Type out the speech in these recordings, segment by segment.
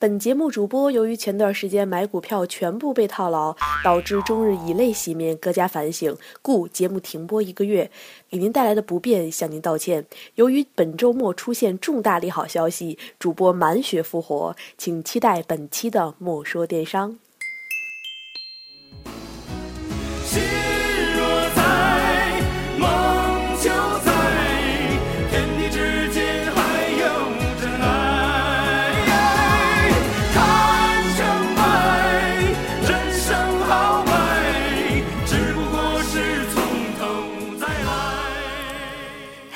本节目主播由于前段时间买股票全部被套牢，导致终日以泪洗面，各家反省，故节目停播一个月，给您带来的不便向您道歉。由于本周末出现重大利好消息，主播满血复活，请期待本期的莫说电商。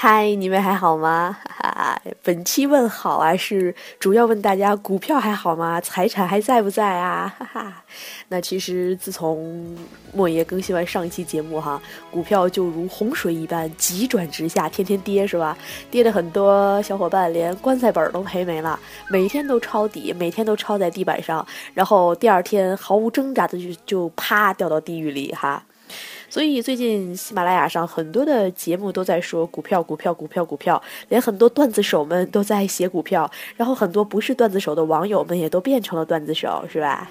嗨，你们还好吗？哈 哈本期问好啊，是主要问大家股票还好吗？财产还在不在啊？哈哈。那其实自从莫爷更新完上一期节目哈，股票就如洪水一般急转直下，天天跌是吧？跌的很多小伙伴连棺材本都赔没了，每天都抄底，每天都抄在地板上，然后第二天毫无挣扎的就就啪掉到地狱里哈。所以最近喜马拉雅上很多的节目都在说股票，股票，股票，股票，连很多段子手们都在写股票，然后很多不是段子手的网友们也都变成了段子手，是吧？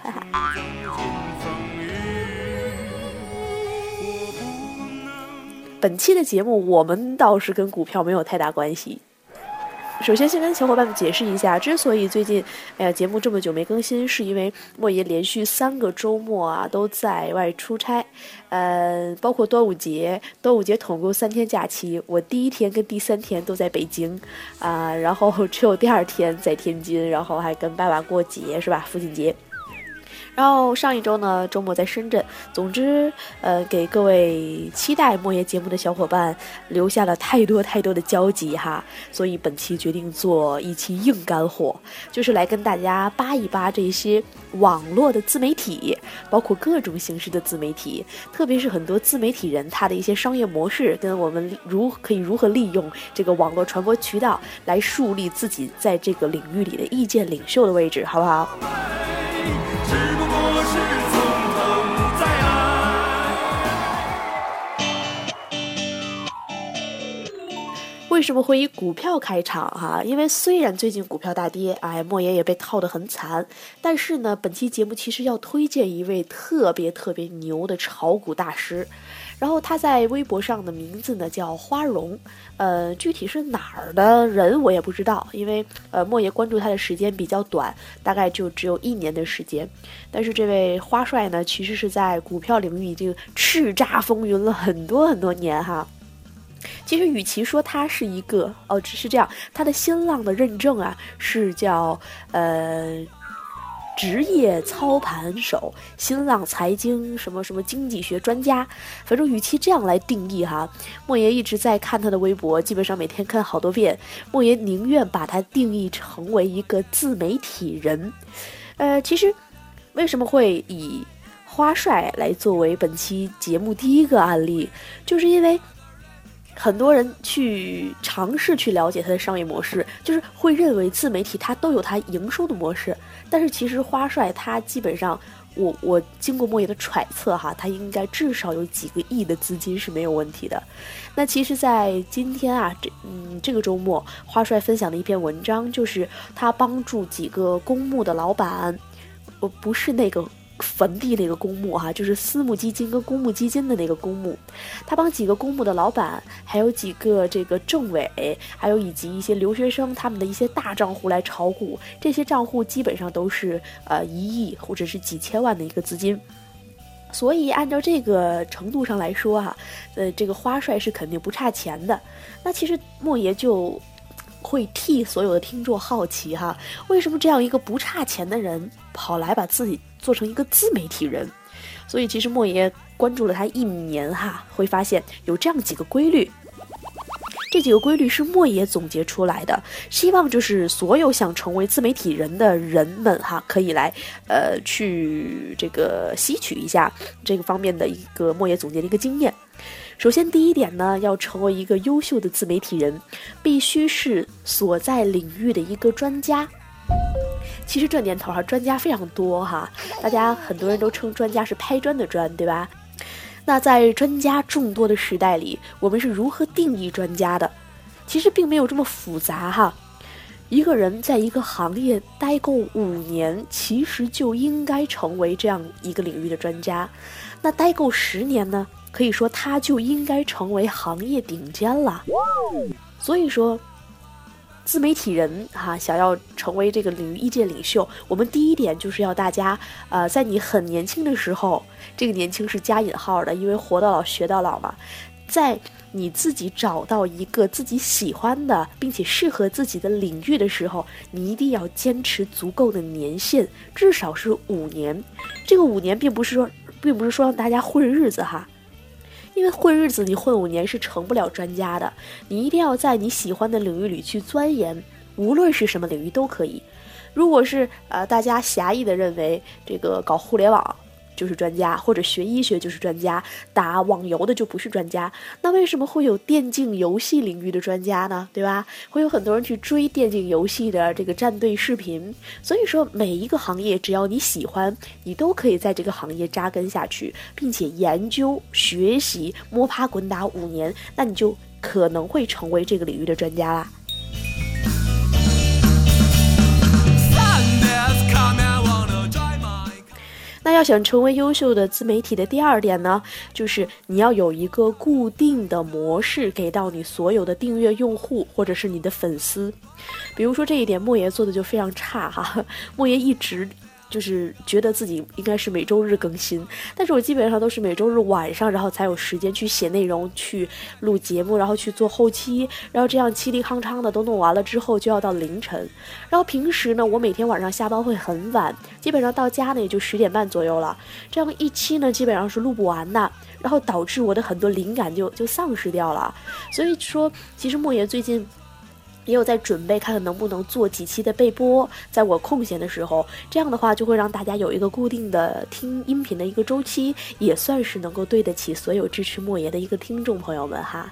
本期的节目我们倒是跟股票没有太大关系。首先，先跟小伙伴们解释一下，之所以最近，哎呀，节目这么久没更新，是因为莫言连续三个周末啊都在外出差，呃，包括端午节，端午节统共三天假期，我第一天跟第三天都在北京，啊，然后只有第二天在天津，然后还跟爸爸过节，是吧？父亲节。然后上一周呢，周末在深圳。总之，呃，给各位期待莫言节目的小伙伴留下了太多太多的交集哈。所以本期决定做一期硬干货，就是来跟大家扒一扒这些网络的自媒体，包括各种形式的自媒体，特别是很多自媒体人他的一些商业模式，跟我们如可以如何利用这个网络传播渠道来树立自己在这个领域里的意见领袖的位置，好不好？为什么会以股票开场哈？因为虽然最近股票大跌，哎，莫言也被套得很惨，但是呢，本期节目其实要推荐一位特别特别牛的炒股大师，然后他在微博上的名字呢叫花荣，呃，具体是哪儿的人我也不知道，因为呃，莫言关注他的时间比较短，大概就只有一年的时间，但是这位花帅呢，其实是在股票领域已经叱咤风云了很多很多年哈。其实，与其说他是一个哦，只是这样，他的新浪的认证啊是叫呃职业操盘手、新浪财经什么什么经济学专家，反正与其这样来定义哈，莫言一直在看他的微博，基本上每天看好多遍。莫言宁愿把他定义成为一个自媒体人。呃，其实为什么会以花帅来作为本期节目第一个案例，就是因为。很多人去尝试去了解它的商业模式，就是会认为自媒体它都有它营收的模式，但是其实花帅它基本上，我我经过莫言的揣测哈，它应该至少有几个亿的资金是没有问题的。那其实，在今天啊，这嗯这个周末，花帅分享的一篇文章，就是他帮助几个公募的老板，我不是那个。坟地那个公墓哈，就是私募基金跟公募基金的那个公墓，他帮几个公墓的老板，还有几个这个政委，还有以及一些留学生他们的一些大账户来炒股，这些账户基本上都是呃一亿或者是几千万的一个资金，所以按照这个程度上来说哈，呃这个花帅是肯定不差钱的。那其实莫爷就会替所有的听众好奇哈，为什么这样一个不差钱的人跑来把自己。做成一个自媒体人，所以其实莫爷关注了他一年哈，会发现有这样几个规律。这几个规律是莫爷总结出来的，希望就是所有想成为自媒体人的人们哈，可以来呃去这个吸取一下这个方面的一个莫爷总结的一个经验。首先第一点呢，要成为一个优秀的自媒体人，必须是所在领域的一个专家。其实这年头哈，专家非常多哈，大家很多人都称专家是拍砖的砖，对吧？那在专家众多的时代里，我们是如何定义专家的？其实并没有这么复杂哈。一个人在一个行业待够五年，其实就应该成为这样一个领域的专家。那待够十年呢？可以说他就应该成为行业顶尖了。所以说，自媒体人哈，想要成为这个领域意见领袖，我们第一点就是要大家呃，在你很年轻的时候，这个年轻是加引号的，因为活到老学到老嘛，在。你自己找到一个自己喜欢的，并且适合自己的领域的时候，你一定要坚持足够的年限，至少是五年。这个五年并不是说，并不是说让大家混日子哈，因为混日子你混五年是成不了专家的。你一定要在你喜欢的领域里去钻研，无论是什么领域都可以。如果是呃大家狭义的认为这个搞互联网。就是专家，或者学医学就是专家，打网游的就不是专家。那为什么会有电竞游戏领域的专家呢？对吧？会有很多人去追电竞游戏的这个战队视频。所以说，每一个行业，只要你喜欢，你都可以在这个行业扎根下去，并且研究、学习、摸爬滚打五年，那你就可能会成为这个领域的专家啦。那要想成为优秀的自媒体的第二点呢，就是你要有一个固定的模式给到你所有的订阅用户或者是你的粉丝。比如说这一点，莫言做的就非常差哈，莫言一直。就是觉得自己应该是每周日更新，但是我基本上都是每周日晚上，然后才有时间去写内容、去录节目，然后去做后期，然后这样凄厉康昌的都弄完了之后，就要到凌晨。然后平时呢，我每天晚上下班会很晚，基本上到家呢也就十点半左右了。这样一期呢，基本上是录不完的，然后导致我的很多灵感就就丧失掉了。所以说，其实莫言最近。也有在准备，看看能不能做几期的备播，在我空闲的时候，这样的话就会让大家有一个固定的听音频的一个周期，也算是能够对得起所有支持莫爷的一个听众朋友们哈。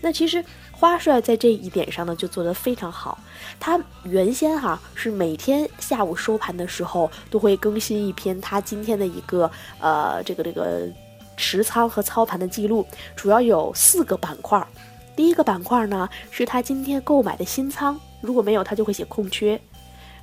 那其实花帅在这一点上呢就做得非常好，他原先哈是每天下午收盘的时候都会更新一篇他今天的一个呃这个这个持仓和操盘的记录，主要有四个板块。第一个板块呢，是他今天购买的新仓，如果没有，他就会写空缺。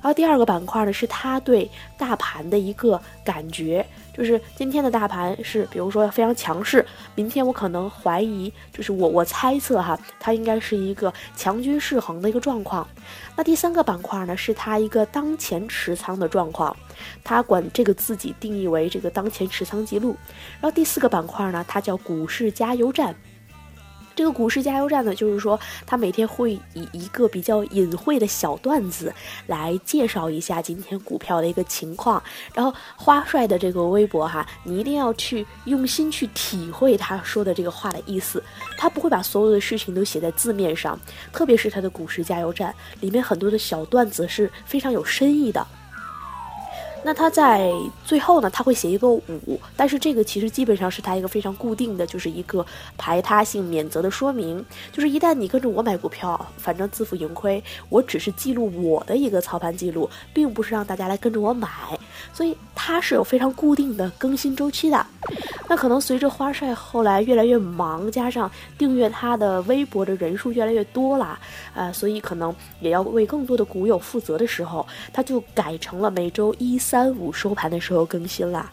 然后第二个板块呢，是他对大盘的一个感觉，就是今天的大盘是，比如说非常强势，明天我可能怀疑，就是我我猜测哈，它应该是一个强军势衡的一个状况。那第三个板块呢，是他一个当前持仓的状况，他管这个自己定义为这个当前持仓记录。然后第四个板块呢，它叫股市加油站。这个股市加油站呢，就是说他每天会以一个比较隐晦的小段子来介绍一下今天股票的一个情况。然后花帅的这个微博哈，你一定要去用心去体会他说的这个话的意思。他不会把所有的事情都写在字面上，特别是他的股市加油站里面很多的小段子是非常有深意的。那他在最后呢，他会写一个五，但是这个其实基本上是他一个非常固定的，就是一个排他性免责的说明，就是一旦你跟着我买股票，反正自负盈亏，我只是记录我的一个操盘记录，并不是让大家来跟着我买，所以它是有非常固定的更新周期的。那可能随着花帅后来越来越忙，加上订阅他的微博的人数越来越多啦，呃，所以可能也要为更多的股友负责的时候，他就改成了每周一三。三五收盘的时候更新啦。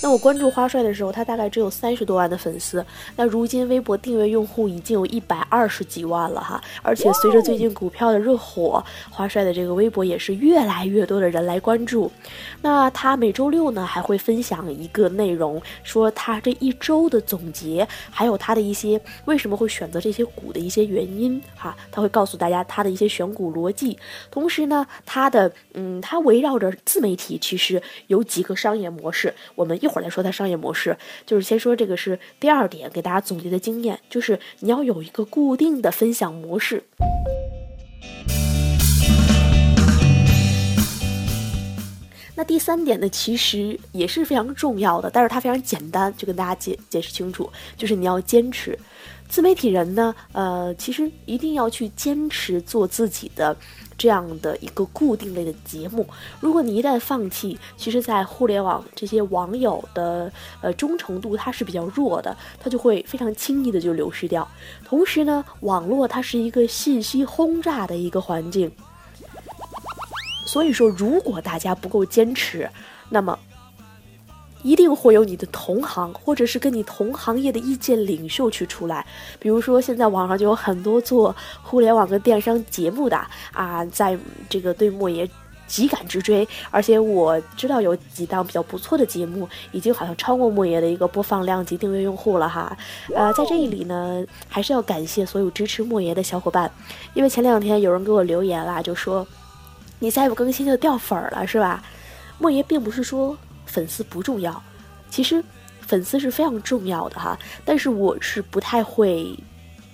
那我关注花帅的时候，他大概只有三十多万的粉丝。那如今微博订阅用户已经有一百二十几万了哈，而且随着最近股票的热火，花帅的这个微博也是越来越多的人来关注。那他每周六呢还会分享一个内容，说他这一周的总结，还有他的一些为什么会选择这些股的一些原因哈，他会告诉大家他的一些选股逻辑。同时呢，他的嗯，他围绕着自媒体其实有几个商业模式，我们一。会儿来说它商业模式，就是先说这个是第二点，给大家总结的经验，就是你要有一个固定的分享模式。那第三点呢，其实也是非常重要的，但是它非常简单，就跟大家解解释清楚，就是你要坚持。自媒体人呢，呃，其实一定要去坚持做自己的。这样的一个固定类的节目，如果你一旦放弃，其实，在互联网这些网友的呃忠诚度它是比较弱的，它就会非常轻易的就流失掉。同时呢，网络它是一个信息轰炸的一个环境。所以说，如果大家不够坚持，那么一定会有你的同行，或者是跟你同行业的意见领袖去出来。比如说，现在网上就有很多做互联网跟电商节目的啊，在这个对莫言。急赶直追，而且我知道有几档比较不错的节目，已经好像超过莫言的一个播放量及订阅用户了哈。呃，在这里呢，还是要感谢所有支持莫言的小伙伴，因为前两天有人给我留言啦，就说你再不更新就掉粉儿了，是吧？莫言并不是说粉丝不重要，其实粉丝是非常重要的哈，但是我是不太会。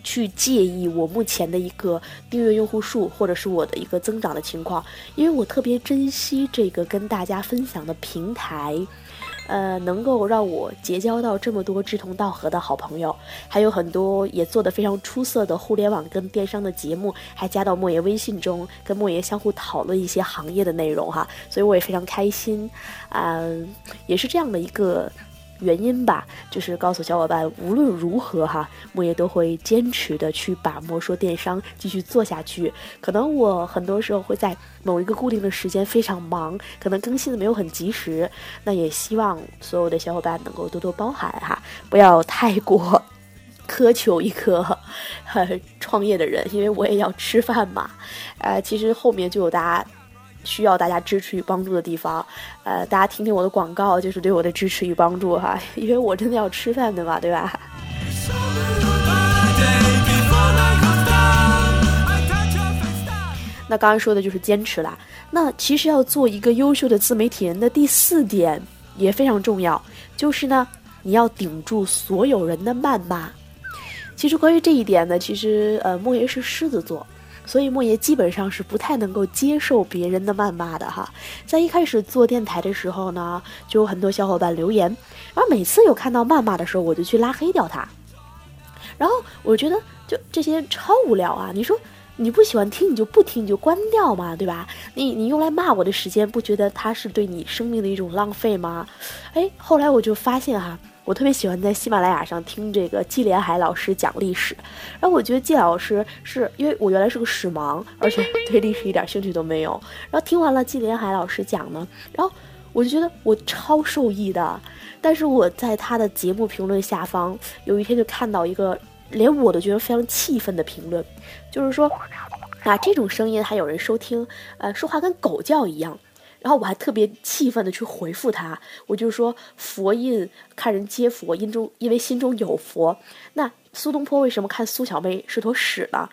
去介意我目前的一个订阅用户数，或者是我的一个增长的情况，因为我特别珍惜这个跟大家分享的平台，呃，能够让我结交到这么多志同道合的好朋友，还有很多也做得非常出色的互联网跟电商的节目，还加到莫言微信中，跟莫言相互讨论一些行业的内容哈，所以我也非常开心，嗯，也是这样的一个。原因吧，就是告诉小伙伴，无论如何哈，莫言都会坚持的去把莫说电商继续做下去。可能我很多时候会在某一个固定的时间非常忙，可能更新的没有很及时。那也希望所有的小伙伴能够多多包涵哈，不要太过苛求一个 创业的人，因为我也要吃饭嘛。呃，其实后面就有大家。需要大家支持与帮助的地方，呃，大家听听我的广告，就是对我的支持与帮助哈，因为我真的要吃饭的嘛，对吧？那刚刚说的就是坚持啦。那其实要做一个优秀的自媒体人的第四点也非常重要，就是呢，你要顶住所有人的谩骂。其实关于这一点呢，其实呃，莫言是狮子座。所以莫言基本上是不太能够接受别人的谩骂的哈。在一开始做电台的时候呢，就有很多小伙伴留言，然后每次有看到谩骂的时候，我就去拉黑掉他。然后我觉得就这些超无聊啊！你说你不喜欢听，你就不听，你就关掉嘛，对吧？你你用来骂我的时间，不觉得它是对你生命的一种浪费吗？哎，后来我就发现哈。我特别喜欢在喜马拉雅上听这个季连海老师讲历史，然后我觉得季老师是因为我原来是个史盲，而且 对历史一点兴趣都没有。然后听完了季连海老师讲呢，然后我就觉得我超受益的。但是我在他的节目评论下方，有一天就看到一个连我都觉得非常气愤的评论，就是说啊这种声音还有人收听，呃说话跟狗叫一样。然后我还特别气愤的去回复他，我就说佛印看人接佛，因中因为心中有佛。那苏东坡为什么看苏小妹是坨屎呢？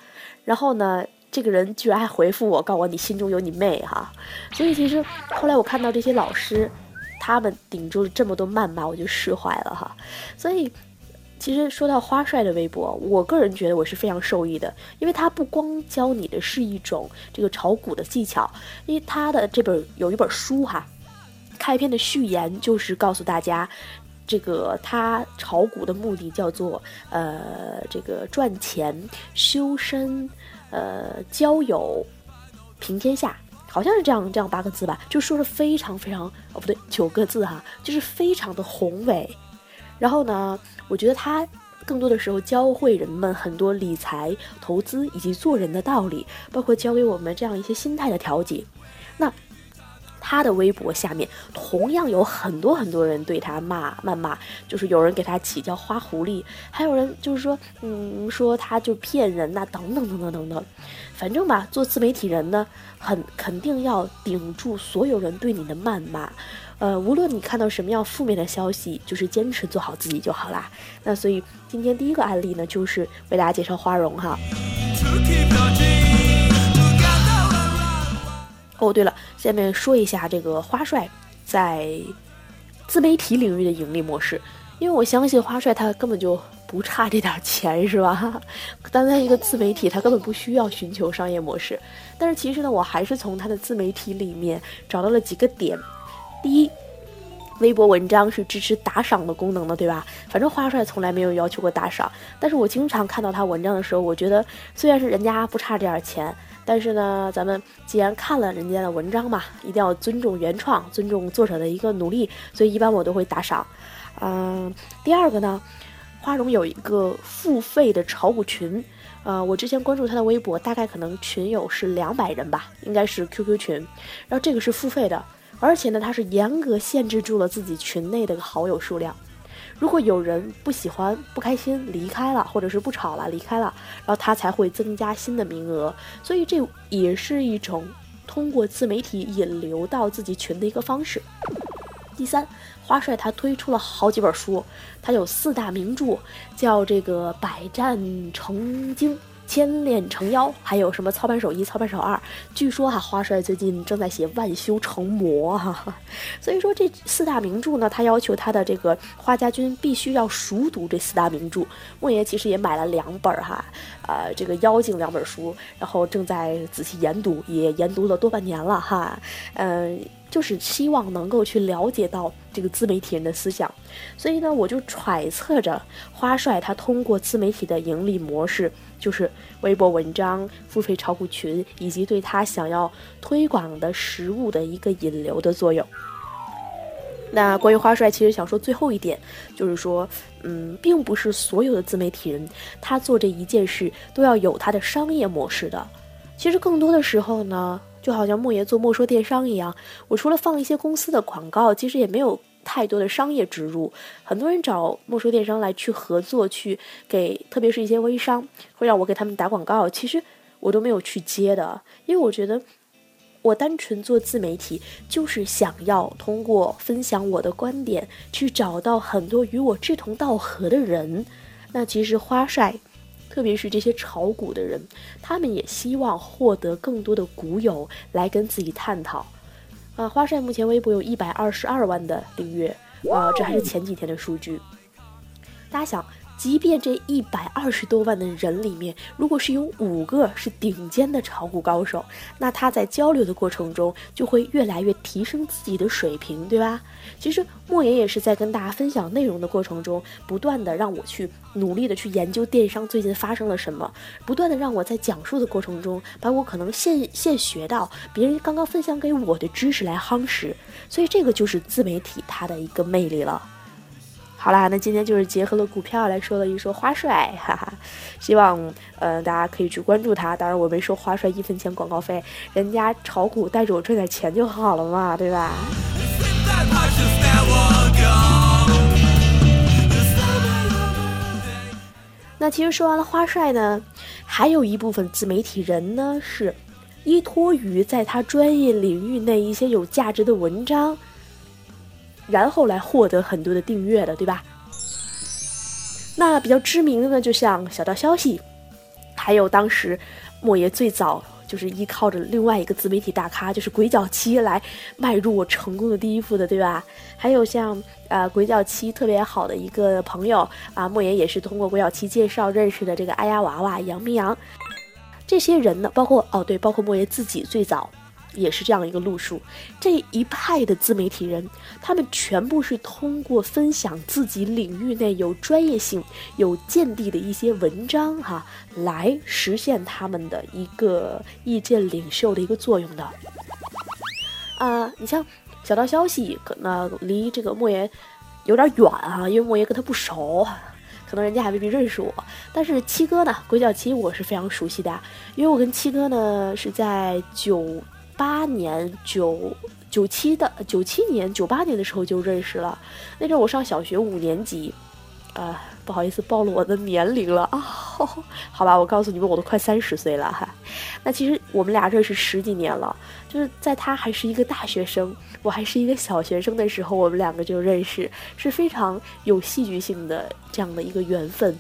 然后呢，这个人居然还回复我，告诉我你心中有你妹哈。所以其实后来我看到这些老师，他们顶住了这么多谩骂，我就释怀了哈。所以。其实说到花帅的微博，我个人觉得我是非常受益的，因为他不光教你的是一种这个炒股的技巧，因为他的这本有一本书哈，开篇的序言就是告诉大家，这个他炒股的目的叫做呃这个赚钱、修身、呃交友、平天下，好像是这样这样八个字吧，就说的非常非常哦不对九个字哈，就是非常的宏伟。然后呢，我觉得他更多的时候教会人们很多理财、投资以及做人的道理，包括教给我们这样一些心态的调节。那他的微博下面同样有很多很多人对他骂谩骂，就是有人给他起叫花狐狸，还有人就是说，嗯，说他就骗人呐，等等等等等等。反正吧，做自媒体人呢，很肯定要顶住所有人对你的谩骂。呃，无论你看到什么样负面的消息，就是坚持做好自己就好啦。那所以今天第一个案例呢，就是为大家介绍花荣哈。哦，对了，下面说一下这个花帅在自媒体领域的盈利模式，因为我相信花帅他根本就不差这点钱，是吧？单单一个自媒体，他根本不需要寻求商业模式。但是其实呢，我还是从他的自媒体里面找到了几个点。第一，微博文章是支持打赏的功能的，对吧？反正花帅从来没有要求过打赏，但是我经常看到他文章的时候，我觉得虽然是人家不差这点钱，但是呢，咱们既然看了人家的文章嘛，一定要尊重原创，尊重作者的一个努力，所以一般我都会打赏。嗯，第二个呢，花荣有一个付费的炒股群，呃，我之前关注他的微博，大概可能群友是两百人吧，应该是 QQ 群，然后这个是付费的，而且呢，他是严格限制住了自己群内的好友数量。如果有人不喜欢、不开心离开了，或者是不吵了离开了，然后他才会增加新的名额。所以这也是一种通过自媒体引流到自己群的一个方式。第三，花帅他推出了好几本书，他有四大名著，叫这个百战成精。千炼成妖，还有什么操盘手一、操盘手二？据说哈，花帅最近正在写万修成魔哈，所以说这四大名著呢，他要求他的这个花家军必须要熟读这四大名著。莫爷其实也买了两本哈，呃，这个妖精两本书，然后正在仔细研读，也研读了多半年了哈，嗯。就是希望能够去了解到这个自媒体人的思想，所以呢，我就揣测着花帅他通过自媒体的盈利模式，就是微博文章、付费炒股群，以及对他想要推广的实物的一个引流的作用。那关于花帅，其实想说最后一点，就是说，嗯，并不是所有的自媒体人他做这一件事都要有他的商业模式的，其实更多的时候呢。就好像莫言做莫说电商一样，我除了放一些公司的广告，其实也没有太多的商业植入。很多人找莫说电商来去合作，去给特别是一些微商，会让我给他们打广告，其实我都没有去接的，因为我觉得我单纯做自媒体，就是想要通过分享我的观点，去找到很多与我志同道合的人。那其实花帅。特别是这些炒股的人，他们也希望获得更多的股友来跟自己探讨。啊，花帅目前微博有一百二十二万的订阅，啊，这还是前几天的数据。大家想。即便这一百二十多万的人里面，如果是有五个是顶尖的炒股高手，那他在交流的过程中就会越来越提升自己的水平，对吧？其实莫言也是在跟大家分享内容的过程中，不断的让我去努力的去研究电商最近发生了什么，不断的让我在讲述的过程中，把我可能现现学到别人刚刚分享给我的知识来夯实，所以这个就是自媒体它的一个魅力了。好啦，那今天就是结合了股票来说了一说花帅，哈哈，希望呃大家可以去关注他。当然我没收花帅一分钱广告费，人家炒股带着我赚点钱就好了嘛，对吧？那其实说完了花帅呢，还有一部分自媒体人呢是依托于在他专业领域内一些有价值的文章。然后来获得很多的订阅的，对吧？那比较知名的呢，就像小道消息，还有当时莫爷最早就是依靠着另外一个自媒体大咖，就是鬼脚七来迈入我成功的第一步的，对吧？还有像呃鬼脚七特别好的一个朋友啊，莫言也是通过鬼脚七介绍认识的这个爱丫娃娃杨明阳，这些人呢，包括哦对，包括莫言自己最早。也是这样一个路数，这一派的自媒体人，他们全部是通过分享自己领域内有专业性、有见地的一些文章，哈，来实现他们的一个意见领袖的一个作用的。啊，你像小道消息，可能离这个莫言有点远啊，因为莫言跟他不熟，可能人家还未必认识我。但是七哥呢，鬼脚七我是非常熟悉的，因为我跟七哥呢是在九。八年九九七的九七年九八年的时候就认识了，那阵我上小学五年级，啊，不好意思暴露我的年龄了啊，好吧，我告诉你们，我都快三十岁了哈。那其实我们俩认识十几年了，就是在他还是一个大学生，我还是一个小学生的时候，我们两个就认识，是非常有戏剧性的这样的一个缘分。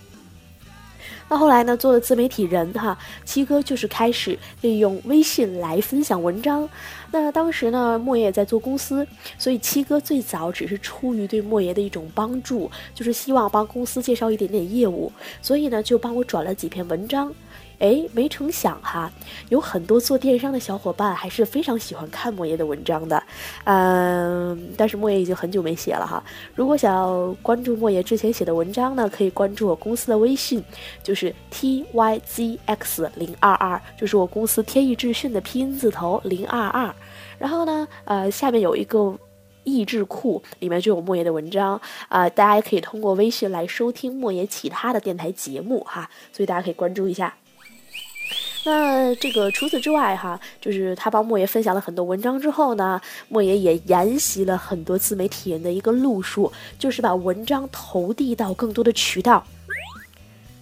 那后来呢？做了自媒体人哈，七哥就是开始利用微信来分享文章。那当时呢，莫言也在做公司，所以七哥最早只是出于对莫言的一种帮助，就是希望帮公司介绍一点点业务，所以呢，就帮我转了几篇文章。哎，没成想哈，有很多做电商的小伙伴还是非常喜欢看莫言的文章的，嗯，但是莫言已经很久没写了哈。如果想要关注莫言之前写的文章呢，可以关注我公司的微信，就是 t y z x 零二二，就是我公司天意智讯的拼音字头零二二。然后呢，呃，下面有一个益智库，里面就有莫言的文章啊，大家也可以通过微信来收听莫言其他的电台节目哈，所以大家可以关注一下。那这个除此之外哈，就是他帮莫爷分享了很多文章之后呢，莫爷也沿袭了很多自媒体人的一个路数，就是把文章投递到更多的渠道。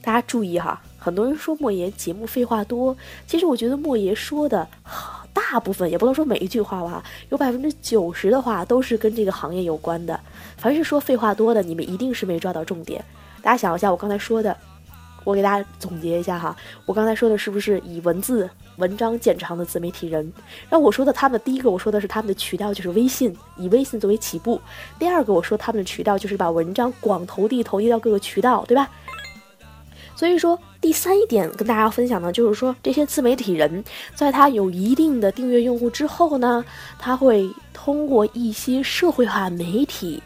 大家注意哈，很多人说莫言节目废话多，其实我觉得莫言说的大部分，也不能说每一句话吧，有百分之九十的话都是跟这个行业有关的。凡是说废话多的，你们一定是没抓到重点。大家想一下，我刚才说的，我给大家总结一下哈，我刚才说的是不是以文字文章见长的自媒体人？然后我说的他们第一个，我说的是他们的渠道就是微信，以微信作为起步。第二个，我说他们的渠道就是把文章广投递投递到各个渠道，对吧？所以说，第三一点跟大家分享呢，就是说这些自媒体人，在他有一定的订阅用户之后呢，他会通过一些社会化媒体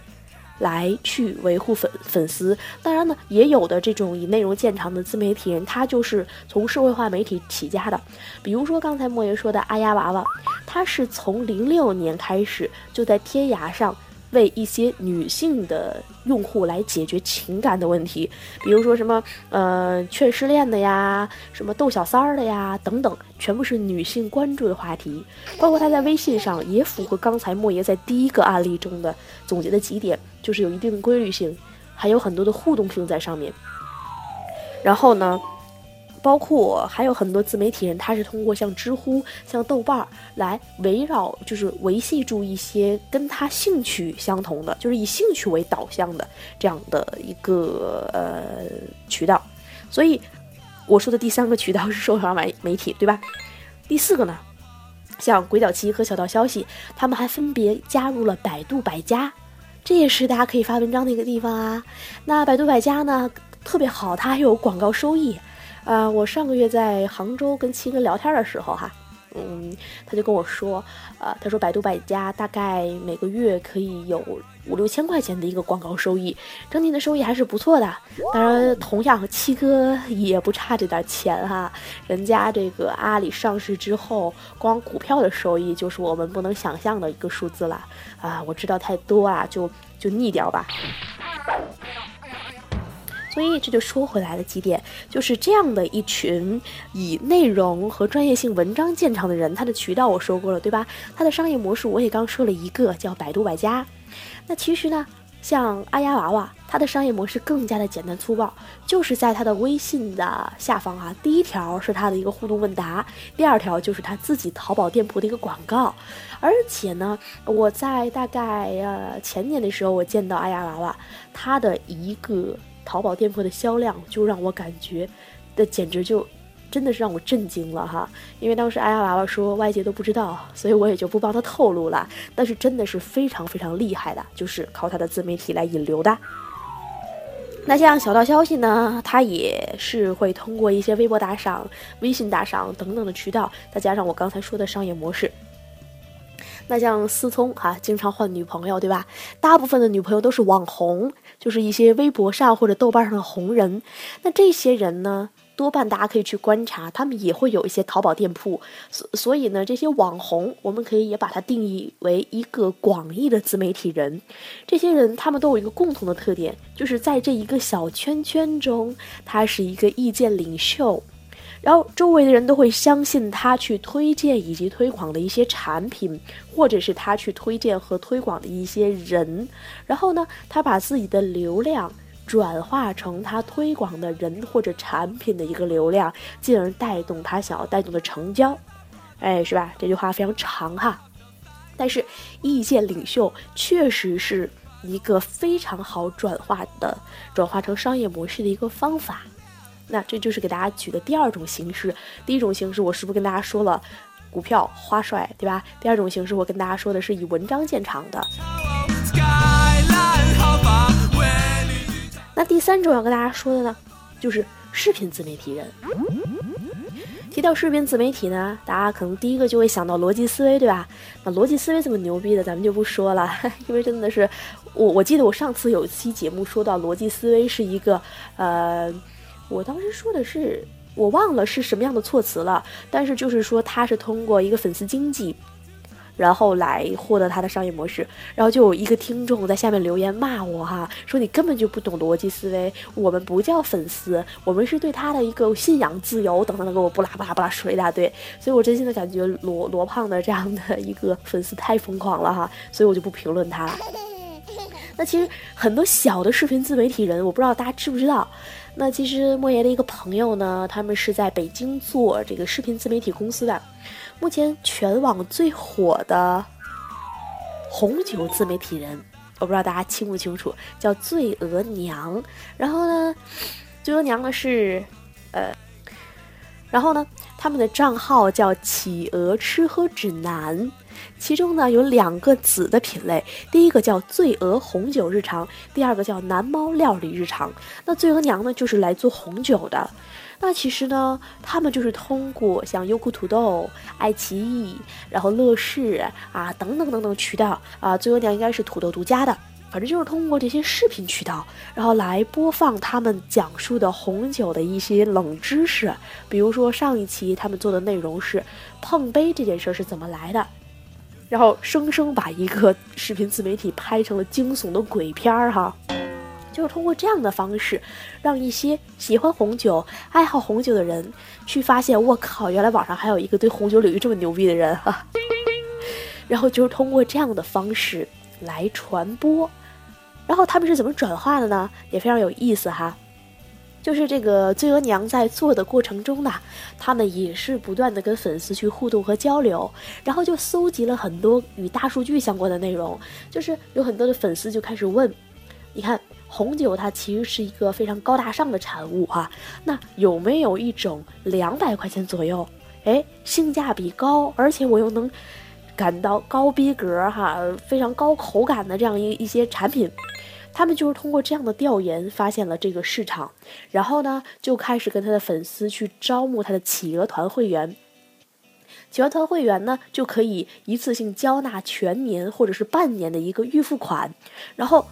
来去维护粉粉丝。当然呢，也有的这种以内容见长的自媒体人，他就是从社会化媒体起家的。比如说刚才莫言说的阿丫娃娃，他是从零六年开始就在天涯上。为一些女性的用户来解决情感的问题，比如说什么呃劝失恋的呀，什么逗小三儿的呀，等等，全部是女性关注的话题。包括他在微信上也符合刚才莫爷在第一个案例中的总结的几点，就是有一定的规律性，还有很多的互动性在上面。然后呢？包括还有很多自媒体人，他是通过像知乎、像豆瓣儿来围绕，就是维系住一些跟他兴趣相同的，就是以兴趣为导向的这样的一个呃渠道。所以我说的第三个渠道是社交媒媒体，对吧？第四个呢，像鬼脚七和小道消息，他们还分别加入了百度百家，这也是大家可以发文章的一个地方啊。那百度百家呢，特别好，它还有广告收益。啊，我上个月在杭州跟七哥聊天的时候，哈，嗯，他就跟我说，啊，他说百度百家大概每个月可以有五六千块钱的一个广告收益，整体的收益还是不错的。当然，同样七哥也不差这点钱哈，人家这个阿里上市之后，光股票的收益就是我们不能想象的一个数字了。啊，我知道太多啊，就就腻掉吧。所以这就说回来了几点，就是这样的一群以内容和专业性文章见长的人，他的渠道我说过了，对吧？他的商业模式我也刚说了一个，叫百度百家。那其实呢，像阿丫娃娃，他的商业模式更加的简单粗暴，就是在他的微信的下方啊，第一条是他的一个互动问答，第二条就是他自己淘宝店铺的一个广告。而且呢，我在大概呃前年的时候，我见到阿丫娃娃，他的一个。淘宝店铺的销量就让我感觉，那简直就真的是让我震惊了哈！因为当时阿丫娃娃说外界都不知道，所以我也就不帮他透露了。但是真的是非常非常厉害的，就是靠他的自媒体来引流的。那像小道消息呢，他也是会通过一些微博打赏、微信打赏等等的渠道，再加上我刚才说的商业模式。那像思聪哈，经常换女朋友，对吧？大部分的女朋友都是网红，就是一些微博上或者豆瓣上的红人。那这些人呢，多半大家可以去观察，他们也会有一些淘宝店铺。所所以呢，这些网红，我们可以也把它定义为一个广义的自媒体人。这些人他们都有一个共同的特点，就是在这一个小圈圈中，他是一个意见领袖。然后周围的人都会相信他去推荐以及推广的一些产品，或者是他去推荐和推广的一些人。然后呢，他把自己的流量转化成他推广的人或者产品的一个流量，进而带动他想要带动的成交。哎，是吧？这句话非常长哈，但是意见领袖确实是一个非常好转化的、转化成商业模式的一个方法。那这就是给大家举的第二种形式。第一种形式，我是不是跟大家说了，股票花帅，对吧？第二种形式，我跟大家说的是以文章见长的。那第三种要跟大家说的呢，就是视频自媒体人。提到视频自媒体呢，大家可能第一个就会想到逻辑思维，对吧？那逻辑思维这么牛逼的，咱们就不说了，因为真的是，我我记得我上次有一期节目说到逻辑思维是一个，呃。我当时说的是，我忘了是什么样的措辞了，但是就是说他是通过一个粉丝经济，然后来获得他的商业模式。然后就有一个听众在下面留言骂我哈，说你根本就不懂逻辑思维，我们不叫粉丝，我们是对他的一个信仰自由等等等，给我不拉不拉不拉说了一大堆。所以我真心的感觉罗罗胖的这样的一个粉丝太疯狂了哈，所以我就不评论他了。那其实很多小的视频自媒体人，我不知道大家知不知道。那其实莫言的一个朋友呢，他们是在北京做这个视频自媒体公司的。目前全网最火的红酒自媒体人，我不知道大家清不清楚，叫醉额娘。然后呢，醉额娘呢是，呃，然后呢，他们的账号叫企鹅吃喝指南。其中呢有两个子的品类，第一个叫醉鹅红酒日常，第二个叫南猫料理日常。那醉鹅娘呢就是来做红酒的。那其实呢，他们就是通过像优酷土豆、爱奇艺，然后乐视啊等等等等渠道啊，醉鹅娘应该是土豆独家的，反正就是通过这些视频渠道，然后来播放他们讲述的红酒的一些冷知识。比如说上一期他们做的内容是碰杯这件事是怎么来的。然后生生把一个视频自媒体拍成了惊悚的鬼片儿哈，就是通过这样的方式，让一些喜欢红酒、爱好红酒的人去发现，我靠，原来网上还有一个对红酒领域这么牛逼的人哈。然后就是通过这样的方式来传播，然后他们是怎么转化的呢？也非常有意思哈。就是这个醉额娘在做的过程中呢，他们也是不断的跟粉丝去互动和交流，然后就搜集了很多与大数据相关的内容。就是有很多的粉丝就开始问，你看红酒它其实是一个非常高大上的产物哈，那有没有一种两百块钱左右，哎，性价比高，而且我又能感到高逼格哈，非常高口感的这样一一些产品？他们就是通过这样的调研发现了这个市场，然后呢就开始跟他的粉丝去招募他的企鹅团会员。企鹅团会员呢就可以一次性交纳全年或者是半年的一个预付款，然后。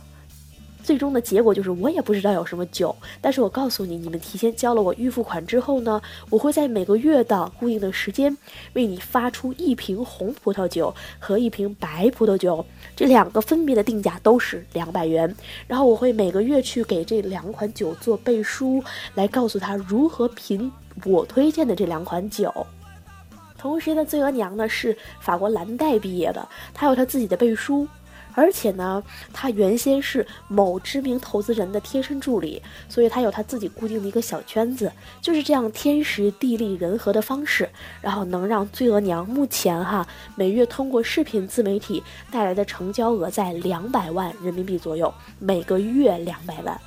最终的结果就是我也不知道有什么酒，但是我告诉你，你们提前交了我预付款之后呢，我会在每个月的固定的时间为你发出一瓶红葡萄酒和一瓶白葡萄酒，这两个分别的定价都是两百元。然后我会每个月去给这两款酒做背书，来告诉他如何品我推荐的这两款酒。同时呢，醉额娘呢是法国蓝带毕业的，她有她自己的背书。而且呢，他原先是某知名投资人的贴身助理，所以他有他自己固定的一个小圈子，就是这样天时地利人和的方式，然后能让醉额娘目前哈每月通过视频自媒体带来的成交额在两百万人民币左右，每个月两百万。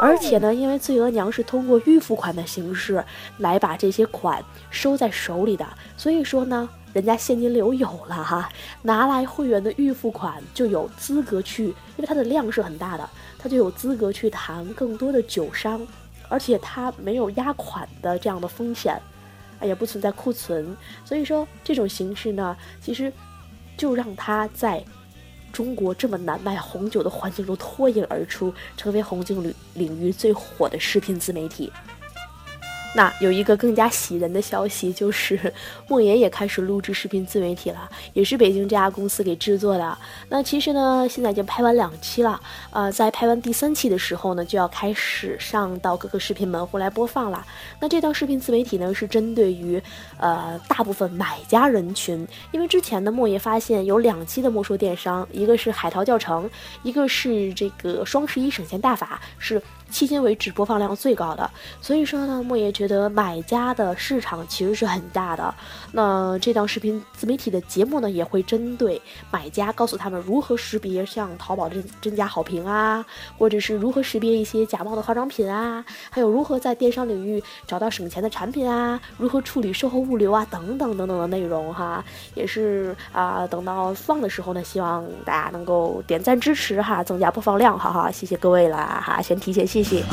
而且呢，因为醉额娘是通过预付款的形式来把这些款收在手里的，所以说呢。人家现金流有了哈，拿来会员的预付款就有资格去，因为它的量是很大的，他就有资格去谈更多的酒商，而且他没有压款的这样的风险，哎也不存在库存，所以说这种形式呢，其实就让他在中国这么难卖红酒的环境中脱颖而出，成为红酒领领域最火的视频自媒体。那有一个更加喜人的消息，就是 莫言也开始录制视频自媒体了，也是北京这家公司给制作的。那其实呢，现在已经拍完两期了，呃，在拍完第三期的时候呢，就要开始上到各个视频门户来播放了。那这档视频自媒体呢，是针对于呃大部分买家人群，因为之前呢，莫言发现有两期的莫说电商，一个是海淘教程，一个是这个双十一省钱大法，是。迄今为止播放量最高的，所以说呢，莫言觉得买家的市场其实是很大的。那这档视频自媒体的节目呢，也会针对买家，告诉他们如何识别像淘宝的真假好评啊，或者是如何识别一些假冒的化妆品啊，还有如何在电商领域找到省钱的产品啊，如何处理售后物流啊，等等等等的内容哈。也是啊，等到放的时候呢，希望大家能够点赞支持哈，增加播放量，哈哈，谢谢各位了哈，先提前谢。谢谢。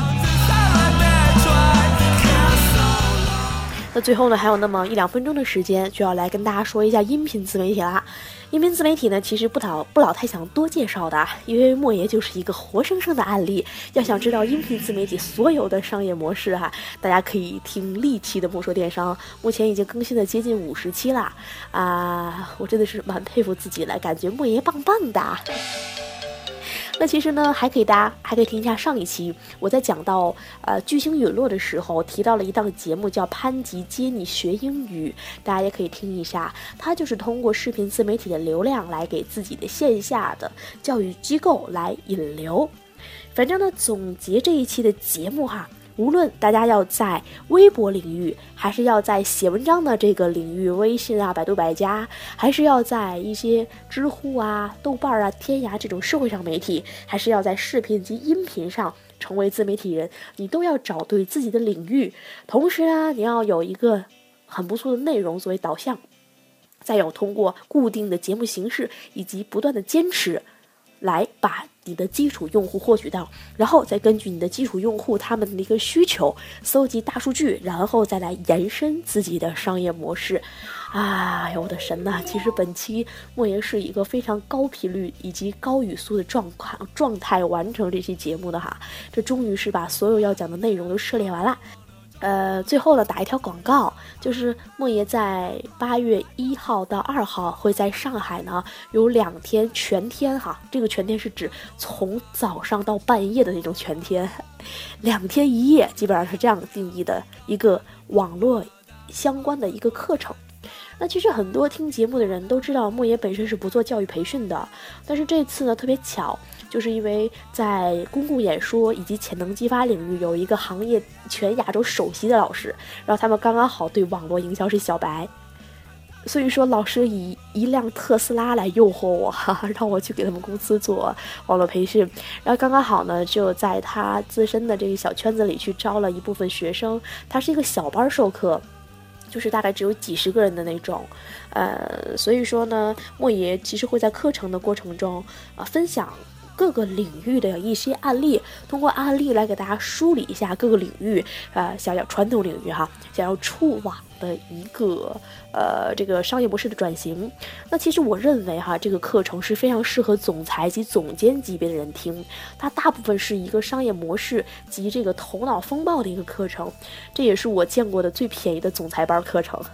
那最后呢，还有那么一两分钟的时间，就要来跟大家说一下音频自媒体啦。音频自媒体呢，其实不老不老太想多介绍的，因为莫爷就是一个活生生的案例。要想知道音频自媒体所有的商业模式哈，大家可以听历期的莫说电商，目前已经更新了接近五十期啦。啊，我真的是蛮佩服自己了，感觉莫爷棒棒的。那其实呢，还可以大家还可以听一下上一期，我在讲到呃巨星陨落的时候，提到了一档节目叫潘吉接你学英语，大家也可以听一下。他就是通过视频自媒体的流量来给自己的线下的教育机构来引流。反正呢，总结这一期的节目哈。无论大家要在微博领域，还是要在写文章的这个领域，微信啊、百度百家，还是要在一些知乎啊、豆瓣啊、天涯这种社会上媒体，还是要在视频及音频上成为自媒体人，你都要找对自己的领域。同时呢，你要有一个很不错的内容作为导向，再有通过固定的节目形式以及不断的坚持，来把。你的基础用户获取到，然后再根据你的基础用户他们的一个需求，搜集大数据，然后再来延伸自己的商业模式。啊呀，我的神呐！其实本期莫言是一个非常高频率以及高语速的状况状态完成这期节目的哈，这终于是把所有要讲的内容都涉猎完了。呃，最后呢，打一条广告，就是莫爷在八月一号到二号会在上海呢，有两天全天哈，这个全天是指从早上到半夜的那种全天，两天一夜，基本上是这样定义的一个网络相关的一个课程。那其实很多听节目的人都知道，莫爷本身是不做教育培训的，但是这次呢，特别巧。就是因为在公共演说以及潜能激发领域有一个行业全亚洲首席的老师，然后他们刚刚好对网络营销是小白，所以说老师以一辆特斯拉来诱惑我，让我去给他们公司做网络培训，然后刚刚好呢就在他自身的这个小圈子里去招了一部分学生，他是一个小班授课，就是大概只有几十个人的那种，呃，所以说呢，莫爷其实会在课程的过程中啊分享。各个领域的一些案例，通过案例来给大家梳理一下各个领域，呃，想要传统领域哈，想要触网的一个呃这个商业模式的转型。那其实我认为哈，这个课程是非常适合总裁及总监级别的人听，它大部分是一个商业模式及这个头脑风暴的一个课程，这也是我见过的最便宜的总裁班课程。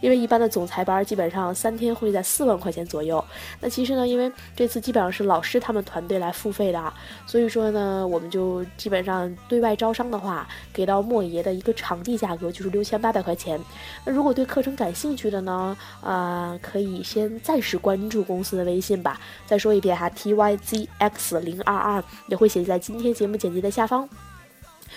因为一般的总裁班基本上三天会在四万块钱左右。那其实呢，因为这次基本上是老师他们团队来付费的，所以说呢，我们就基本上对外招商的话，给到莫爷的一个场地价格就是六千八百块钱。那如果对课程感兴趣的呢，呃，可以先暂时关注公司的微信吧。再说一遍哈，T Y Z X 零二二也会写在今天节目简介的下方。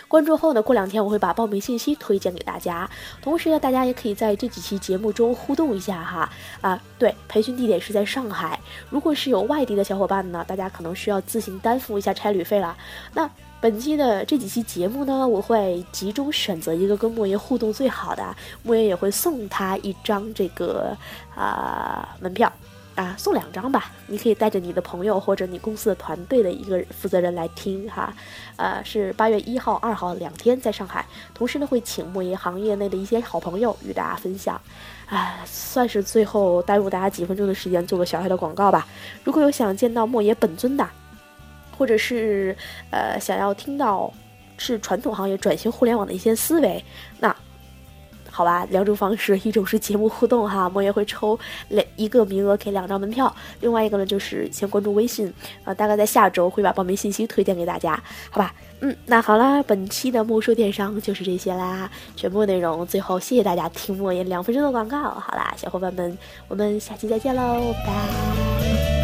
关注后呢，过两天我会把报名信息推荐给大家。同时呢，大家也可以在这几期节目中互动一下哈。啊，对，培训地点是在上海。如果是有外地的小伙伴呢，大家可能需要自行担负一下差旅费了。那本期的这几期节目呢，我会集中选择一个跟莫言互动最好的，莫言也会送他一张这个啊门票。啊，送两张吧，你可以带着你的朋友或者你公司的团队的一个负责人来听哈，呃，是八月一号、二号两天在上海，同时呢会请莫言行业内的一些好朋友与大家分享，啊，算是最后耽误大家几分钟的时间做个小小的广告吧。如果有想见到莫言本尊的，或者是呃想要听到是传统行业转型互联网的一些思维，那。好吧，两种方式，一种是节目互动哈，莫言会抽两一个名额给两张门票，另外一个呢就是先关注微信，啊，大概在下周会把报名信息推荐给大家，好吧，嗯，那好啦，本期的莫说电商就是这些啦，全部内容，最后谢谢大家听莫言两分钟的广告，好啦，小伙伴们，我们下期再见喽，拜。